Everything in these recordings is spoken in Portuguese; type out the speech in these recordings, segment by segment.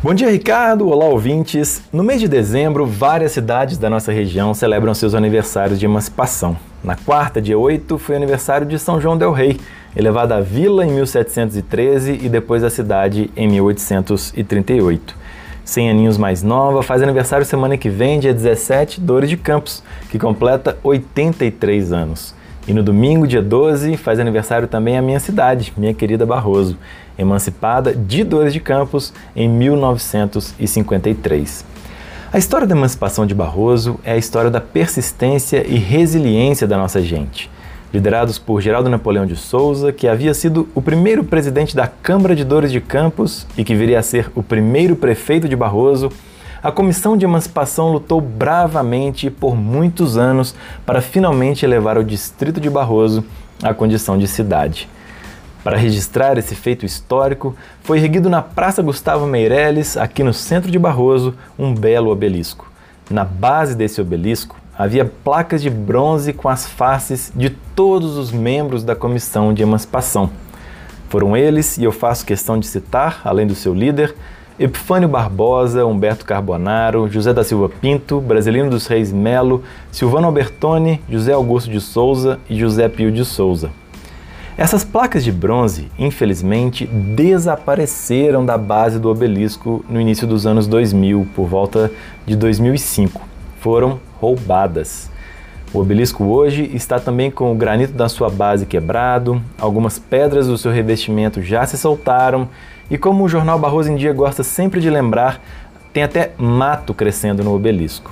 Bom dia, Ricardo! Olá, ouvintes! No mês de dezembro, várias cidades da nossa região celebram seus aniversários de emancipação. Na quarta, dia 8, foi aniversário de São João del Rei, elevada à vila em 1713 e depois à cidade em 1838. Cem aninhos mais nova, faz aniversário semana que vem, dia 17, Dores de Campos, que completa 83 anos. E no domingo, dia 12, faz aniversário também a minha cidade, minha querida Barroso, emancipada de Dores de Campos em 1953. A história da emancipação de Barroso é a história da persistência e resiliência da nossa gente. Liderados por Geraldo Napoleão de Souza, que havia sido o primeiro presidente da Câmara de Dores de Campos e que viria a ser o primeiro prefeito de Barroso, a Comissão de Emancipação lutou bravamente por muitos anos para finalmente elevar o distrito de Barroso à condição de cidade. Para registrar esse feito histórico, foi erguido na Praça Gustavo Meireles, aqui no centro de Barroso, um belo obelisco. Na base desse obelisco havia placas de bronze com as faces de todos os membros da Comissão de Emancipação. Foram eles, e eu faço questão de citar, além do seu líder, Epifânio Barbosa, Humberto Carbonaro, José da Silva Pinto, Brasilino dos Reis Melo, Silvano Albertoni, José Augusto de Souza e José Pio de Souza. Essas placas de bronze, infelizmente, desapareceram da base do obelisco no início dos anos 2000, por volta de 2005. Foram roubadas. O obelisco hoje está também com o granito da sua base quebrado, algumas pedras do seu revestimento já se soltaram e, como o jornal Barroso em Dia gosta sempre de lembrar, tem até mato crescendo no obelisco.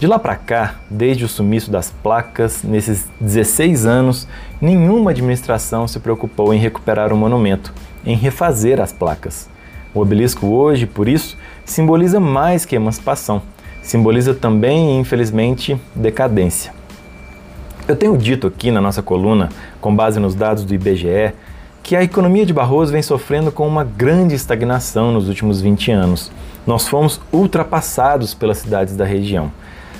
De lá para cá, desde o sumiço das placas, nesses 16 anos, nenhuma administração se preocupou em recuperar o monumento, em refazer as placas. O obelisco hoje, por isso, simboliza mais que emancipação, simboliza também, infelizmente, decadência. Eu tenho dito aqui na nossa coluna, com base nos dados do IBGE, que a economia de Barroso vem sofrendo com uma grande estagnação nos últimos 20 anos. Nós fomos ultrapassados pelas cidades da região.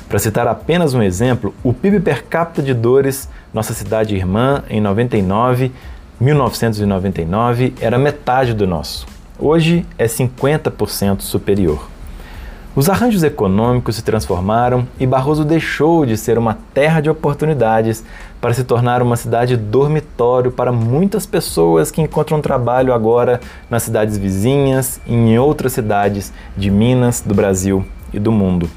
Para citar apenas um exemplo, o PIB per capita de Dores, nossa cidade irmã, em 99, 1999, era metade do nosso. Hoje é 50% superior. Os arranjos econômicos se transformaram e Barroso deixou de ser uma terra de oportunidades para se tornar uma cidade dormitório para muitas pessoas que encontram trabalho agora nas cidades vizinhas e em outras cidades de Minas, do Brasil e do mundo.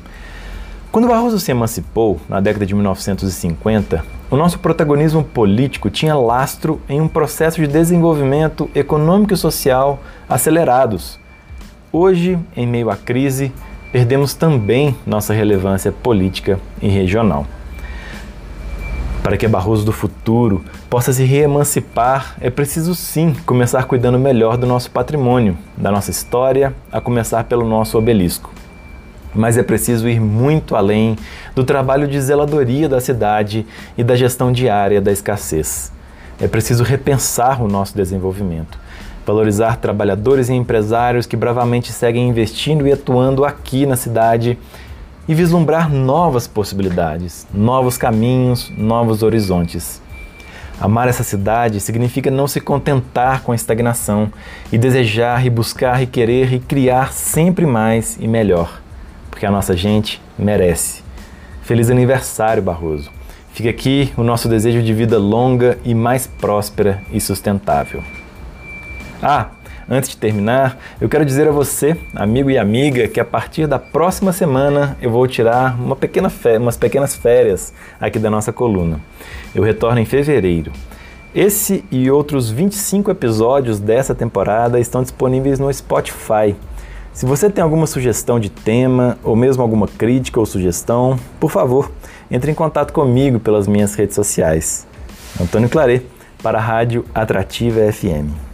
Quando Barroso se emancipou, na década de 1950, o nosso protagonismo político tinha lastro em um processo de desenvolvimento econômico e social acelerados. Hoje, em meio à crise, perdemos também nossa relevância política e regional. Para que Barroso do futuro possa se reemancipar, é preciso sim começar cuidando melhor do nosso patrimônio, da nossa história, a começar pelo nosso obelisco. Mas é preciso ir muito além do trabalho de zeladoria da cidade e da gestão diária da escassez. É preciso repensar o nosso desenvolvimento valorizar trabalhadores e empresários que bravamente seguem investindo e atuando aqui na cidade e vislumbrar novas possibilidades, novos caminhos, novos horizontes. Amar essa cidade significa não se contentar com a estagnação e desejar e buscar e querer e criar sempre mais e melhor, porque a nossa gente merece. Feliz aniversário, Barroso! Fica aqui o nosso desejo de vida longa e mais próspera e sustentável. Ah, antes de terminar, eu quero dizer a você, amigo e amiga, que a partir da próxima semana eu vou tirar uma pequena umas pequenas férias aqui da nossa coluna. Eu retorno em fevereiro. Esse e outros 25 episódios dessa temporada estão disponíveis no Spotify. Se você tem alguma sugestão de tema ou mesmo alguma crítica ou sugestão, por favor, entre em contato comigo pelas minhas redes sociais. Antônio Claret, para a Rádio Atrativa FM.